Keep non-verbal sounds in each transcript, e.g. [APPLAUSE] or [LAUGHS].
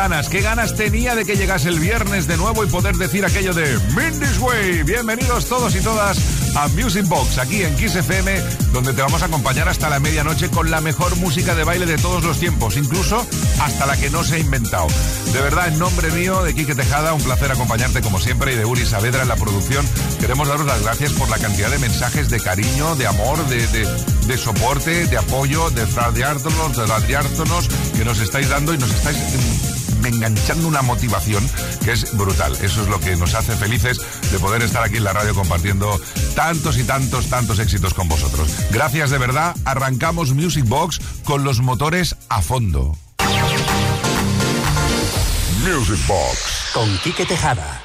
Qué ganas, tenía de que llegase el viernes de nuevo y poder decir aquello de Mindy's Way. Bienvenidos todos y todas a Music Box, aquí en Kiss FM, donde te vamos a acompañar hasta la medianoche con la mejor música de baile de todos los tiempos, incluso hasta la que no se ha inventado. De verdad, en nombre mío, de Quique Tejada, un placer acompañarte como siempre y de Uri Saavedra en la producción. Queremos daros las gracias por la cantidad de mensajes de cariño, de amor, de, de, soporte, de apoyo, de radiártonos, de radiártonos que nos estáis dando y nos estáis enganchando una motivación que es brutal. Eso es lo que nos hace felices de poder estar aquí en la radio compartiendo tantos y tantos, tantos éxitos con vosotros. Gracias de verdad. Arrancamos Music Box con los motores a fondo. Music Box. Con Quique Tejada.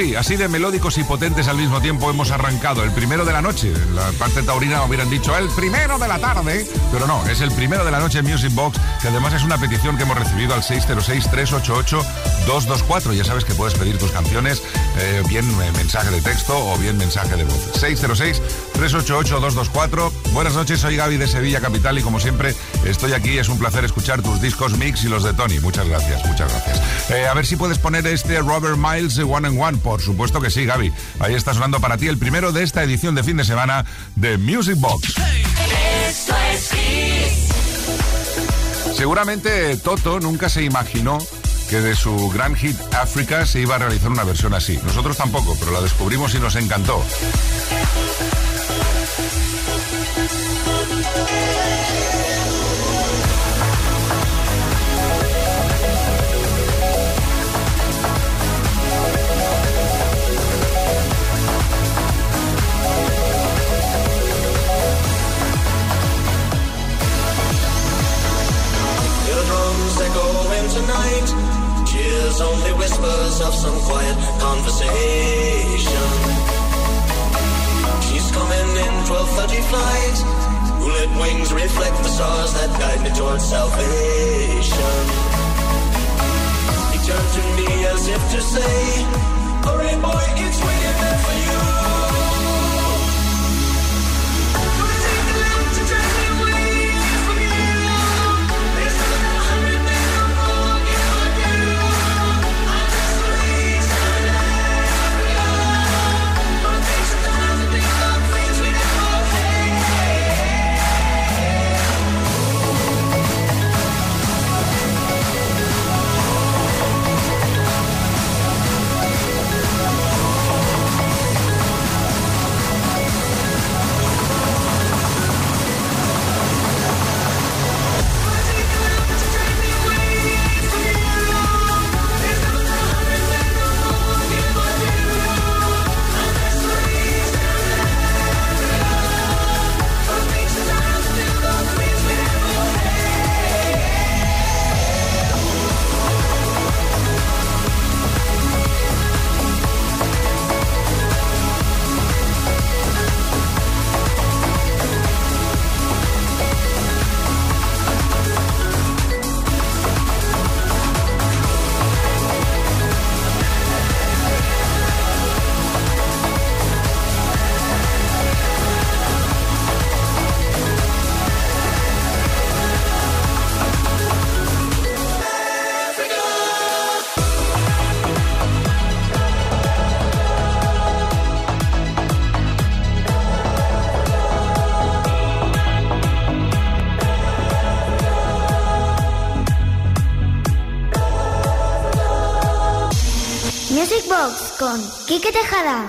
Sí, así de melódicos y potentes al mismo tiempo hemos arrancado el primero de la noche. En la parte taurina hubieran dicho el primero de la tarde, pero no, es el primero de la noche en Music Box, que además es una petición que hemos recibido al 606-388-224. Ya sabes que puedes pedir tus canciones, eh, bien eh, mensaje de texto o bien mensaje de voz. 606-388-224. Buenas noches, soy Gaby de Sevilla Capital y como siempre estoy aquí. Es un placer escuchar tus discos mix y los de Tony. Muchas gracias, muchas gracias. Eh, a ver si puedes poner este Robert Miles One and One. Por supuesto que sí, Gaby. Ahí está sonando para ti el primero de esta edición de fin de semana de Music Box. Seguramente Toto nunca se imaginó que de su gran hit África se iba a realizar una versión así. Nosotros tampoco, pero la descubrimos y nos encantó.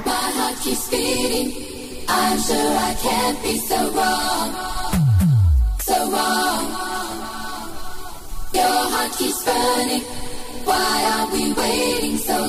My heart keeps beating. I'm sure I can't be so wrong. So wrong. Your heart keeps burning. Why are we waiting so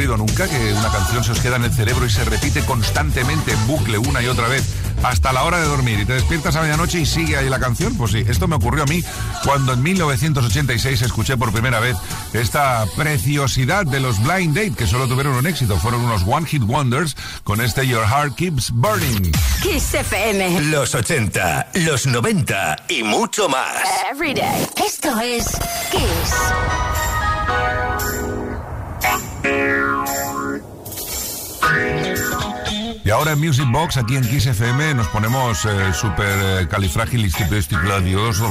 ocurrido nunca que una canción se os queda en el cerebro y se repite constantemente en bucle una y otra vez hasta la hora de dormir y te despiertas a medianoche y sigue ahí la canción? Pues sí, esto me ocurrió a mí cuando en 1986 escuché por primera vez esta preciosidad de los Blind Date que solo tuvieron un éxito. Fueron unos One Hit Wonders con este Your Heart Keeps Burning. Kiss FM. Los 80, los 90 y mucho más. Every day. Esto es Kiss. Y ahora en Music Box, aquí en Kiss FM, nos ponemos eh, super eh, califragilisticexpialidiosos,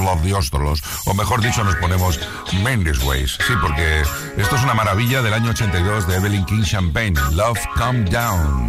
o mejor dicho, nos ponemos Mendes Ways. Sí, porque esto es una maravilla del año 82 de Evelyn King Champagne. Love Come Down.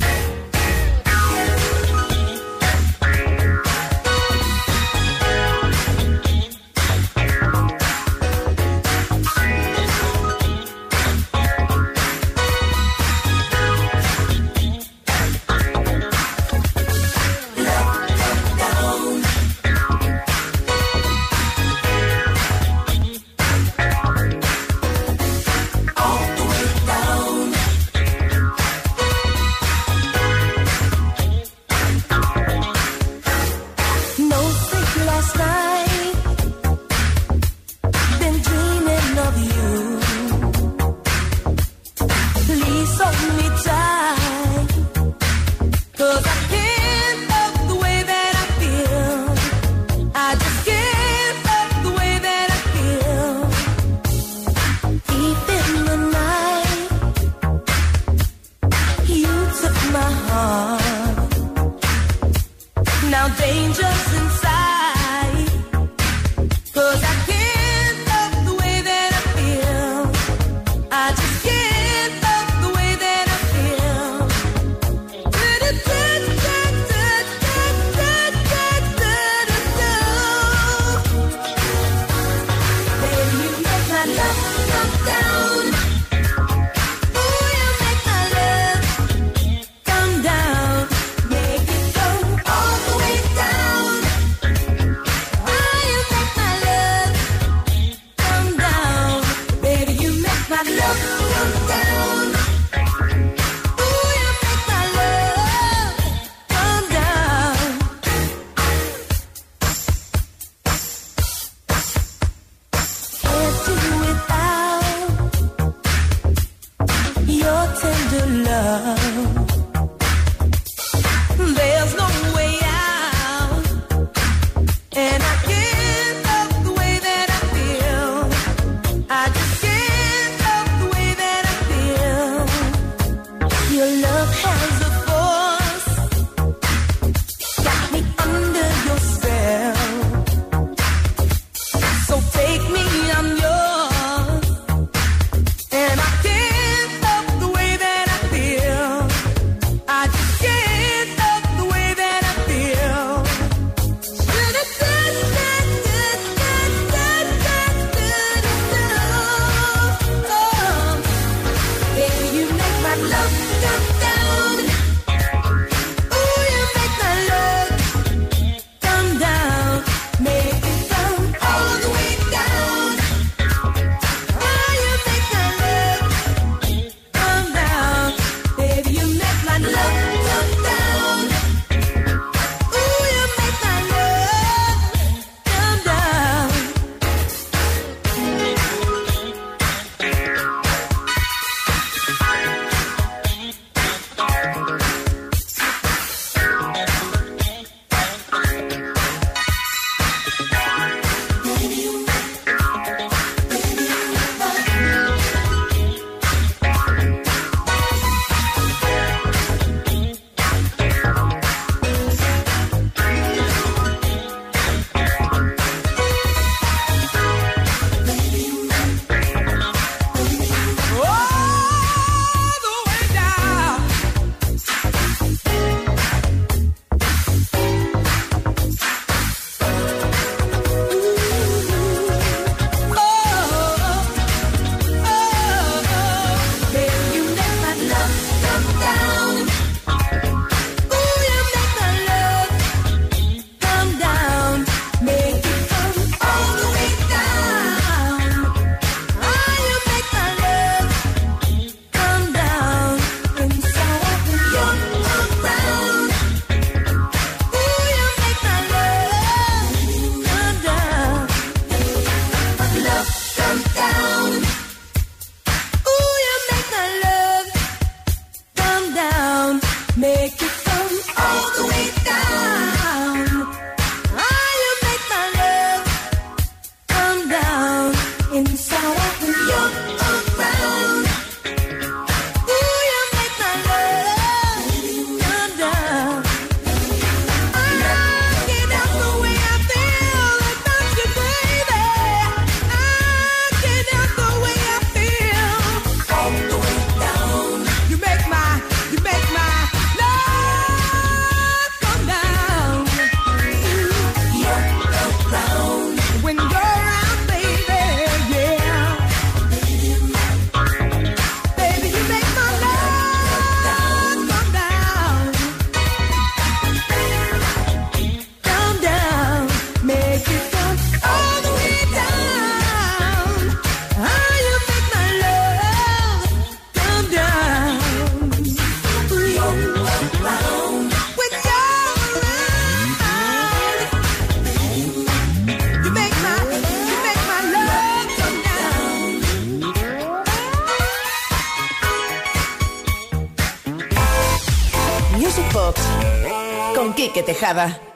Quique Tejada.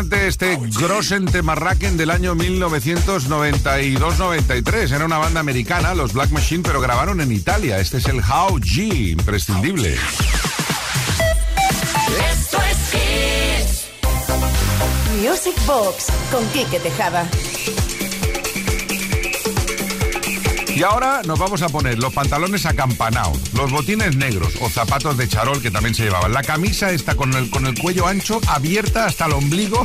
Impresionante este Grossen Temarraken del año 1992-93. Era una banda americana, los Black Machine, pero grabaron en Italia. Este es el How G, imprescindible. Esto es Music Box con Quique Tejada. Y ahora nos vamos a poner los pantalones acampanados, los botines negros o zapatos de charol que también se llevaban. La camisa está con el, con el cuello ancho, abierta hasta el ombligo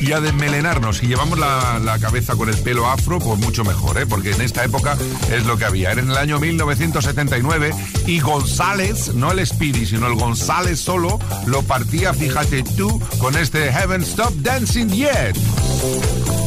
y a desmelenarnos. Si llevamos la, cabeza con el pelo afro, pues mucho mejor, ¿eh? porque en esta época es lo que había. Era en el año 1979 y González, no el Speedy, sino el González solo, lo partía, fíjate tú, con este Heaven Stop Dancing Yet.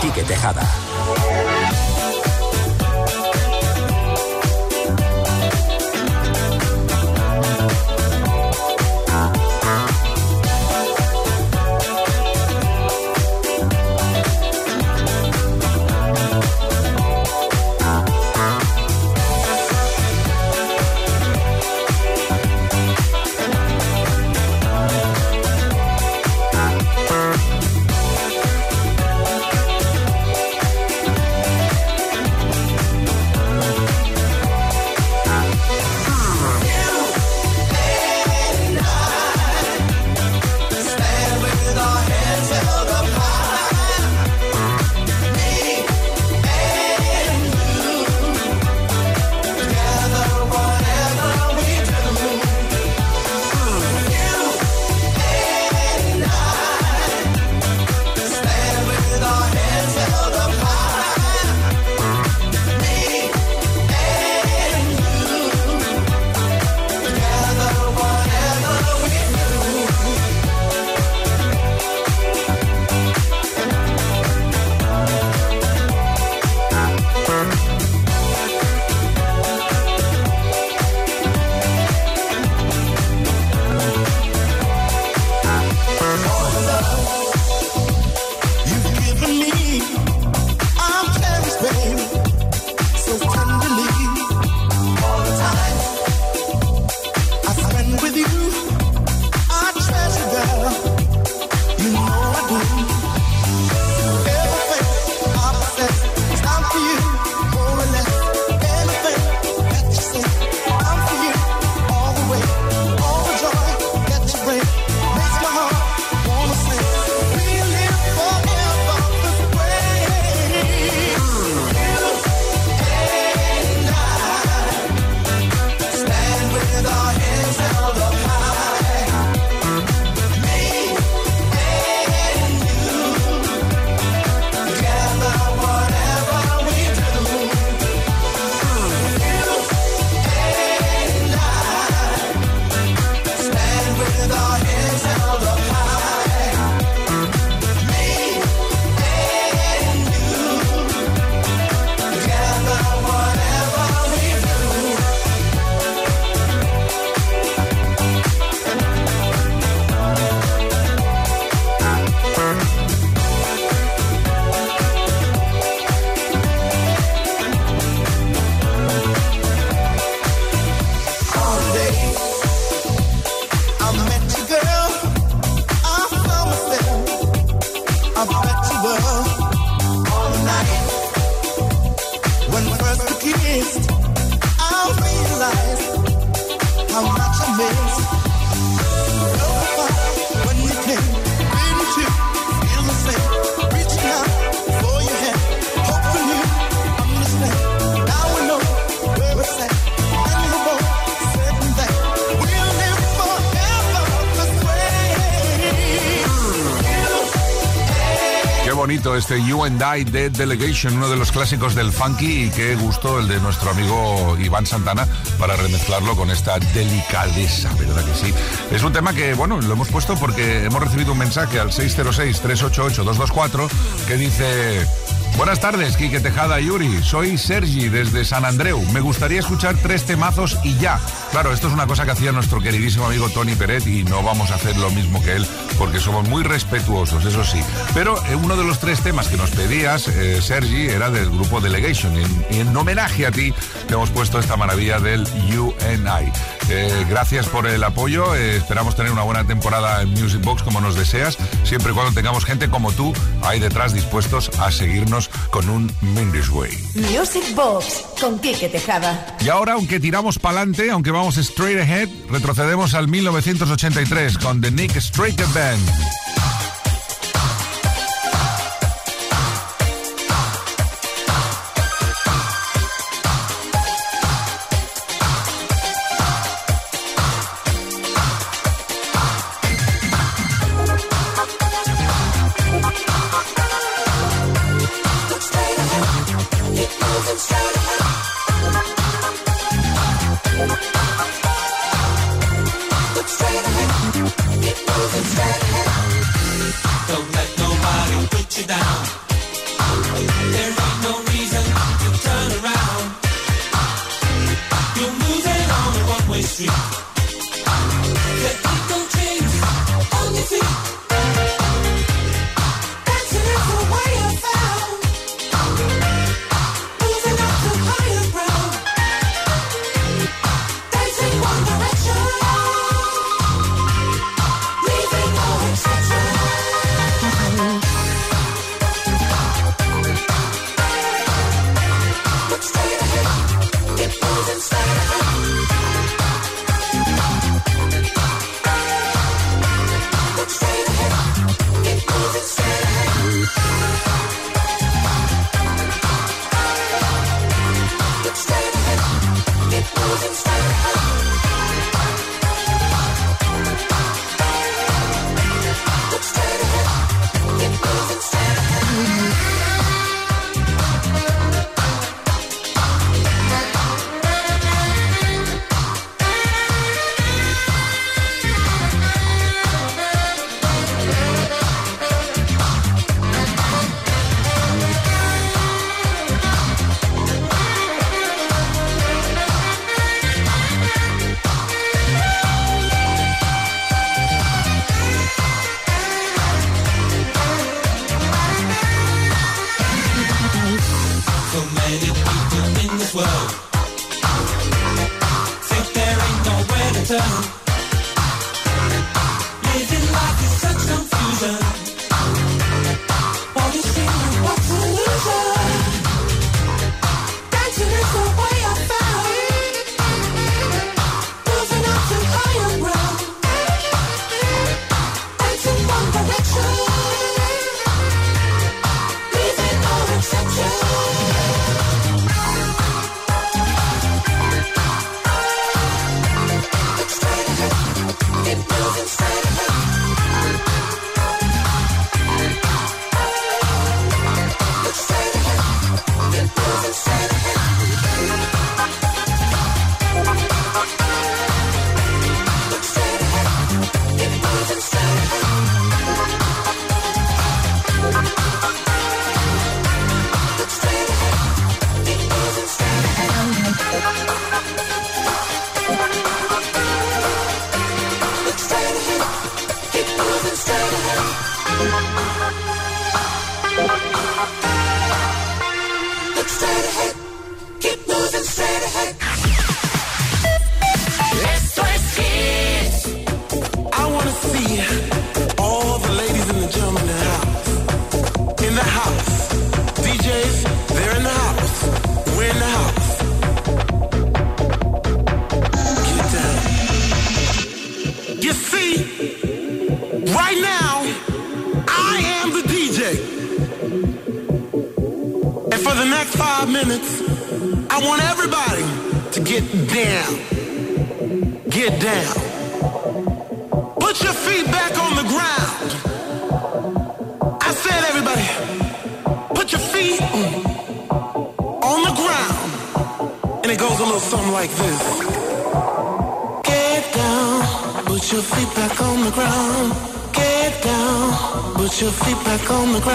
Quique Tejada. Este You and I de Delegation, uno de los clásicos del funky y qué gusto el de nuestro amigo Iván Santana para remezclarlo con esta delicadeza, ¿verdad que sí? Es un tema que, bueno, lo hemos puesto porque hemos recibido un mensaje al 606-388-224 que dice... Buenas tardes, Quique Tejada Yuri. Soy Sergi desde San Andreu. Me gustaría escuchar tres temazos y ya. Claro, esto es una cosa que hacía nuestro queridísimo amigo Tony Peret y no vamos a hacer lo mismo que él porque somos muy respetuosos, eso sí. Pero eh, uno de los tres temas que nos pedías, eh, Sergi, era del grupo Delegation. Y en, homenaje a ti te hemos puesto esta maravilla del UNI. Eh, gracias por el apoyo. esperamos tener una buena temporada en Music Box como nos deseas, siempre y cuando tengamos gente como tú ahí detrás dispuestos a seguirnos con un Mindy's Way. Music Box con Kike Tejada. Y ahora, aunque tiramos para adelante, aunque vamos straight ahead, retrocedemos al 1983 con The Nick Straker Band.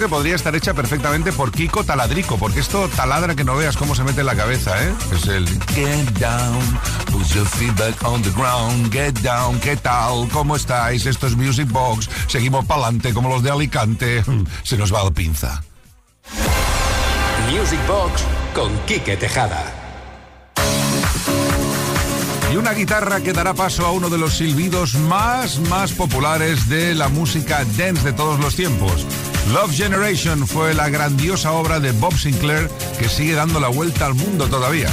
que podría estar hecha perfectamente por Kiko Taladrico, porque esto taladra que no veas cómo se mete en la cabeza, ¿eh? Es el Get down, put your feet back on the ground, get down, ¿qué tal? ¿Cómo estáis? Esto es Music Box, seguimos para adelante como los de Alicante, [LAUGHS] se nos va la pinza. Music Box con Kike Tejada. Y una guitarra que dará paso a uno de los silbidos más, más populares de la música dance de todos los tiempos. Love Generation fue la grandiosa obra de Bob Sinclair que sigue dando la vuelta al mundo todavía.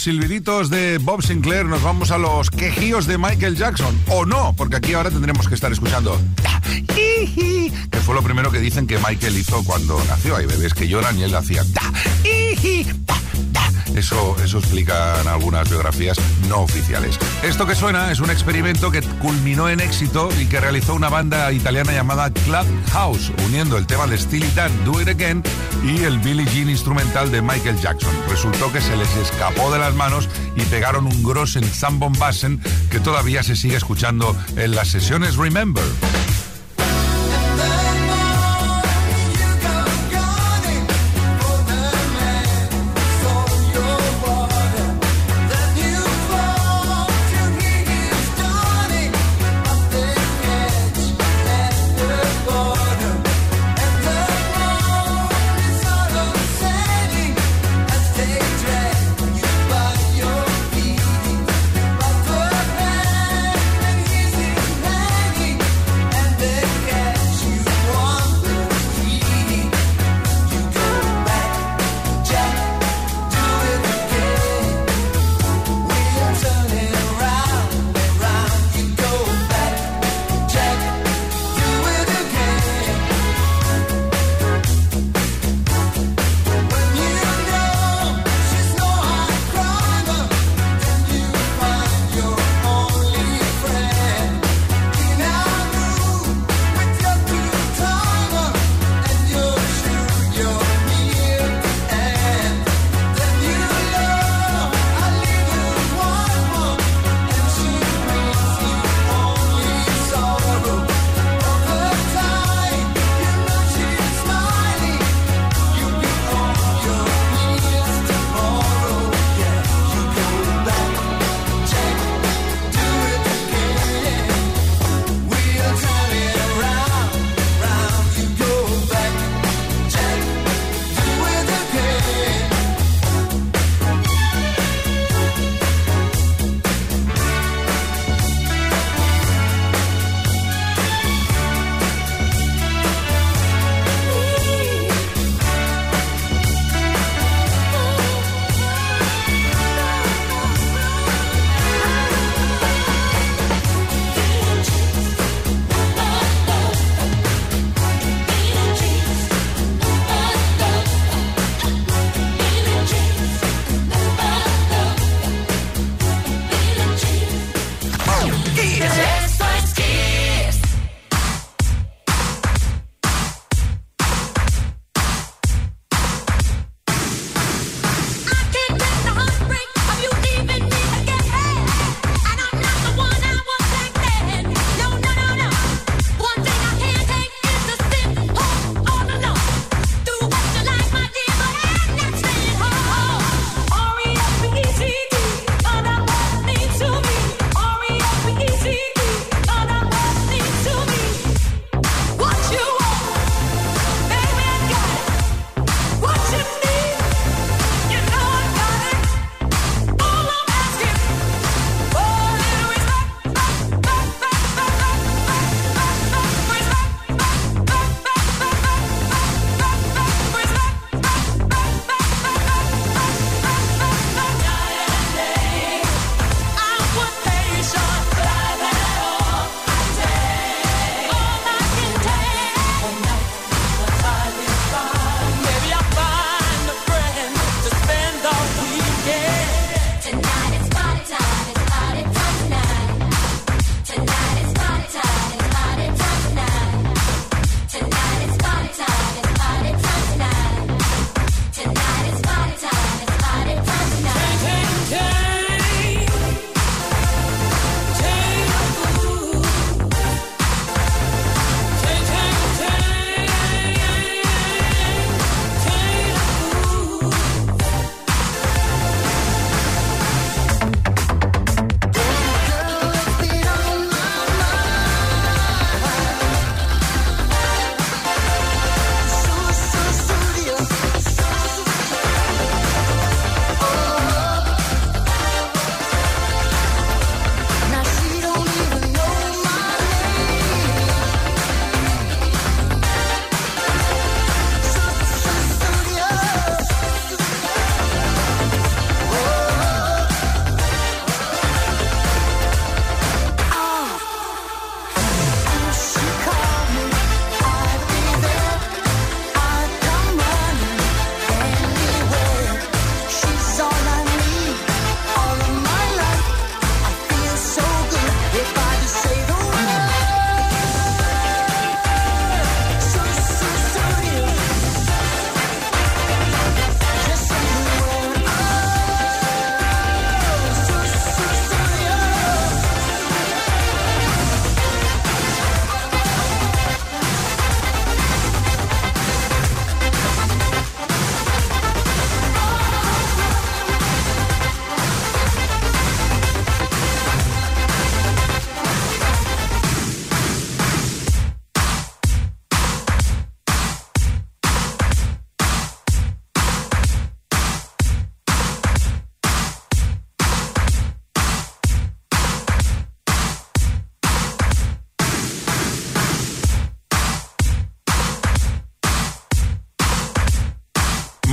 Silbiditos de Bob Sinclair nos vamos a los quejíos de Michael Jackson. O no, porque aquí ahora tendremos que estar escuchando. Que fue lo primero que dicen que Michael hizo cuando nació. Hay bebés que lloran y él hacía. Eso, eso explican algunas biografías no oficiales. Esto que suena es un experimento que culminó en éxito y que realizó una banda italiana llamada Club House, uniendo el tema de Steely Dan, Do It Again, y el Billie Jean instrumental de Michael Jackson. Resultó que se les escapó de las manos y pegaron un grossen zambombassen que todavía se sigue escuchando en las sesiones Remember.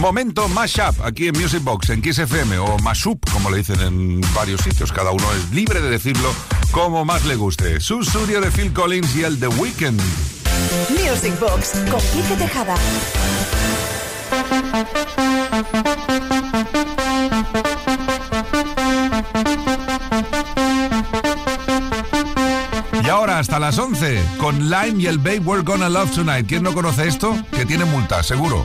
Momento mashup aquí en Music Box, en Kiss FM o mashup, como le dicen en varios sitios. Cada uno es libre de decirlo como más le guste. Su estudio de Phil Collins y el The Weeknd. Music Box con Quique Tejada. Y ahora hasta las 11 con Lime y el Babe We're Gonna Love Tonight. ¿Quién no conoce esto? Que tiene multa, seguro.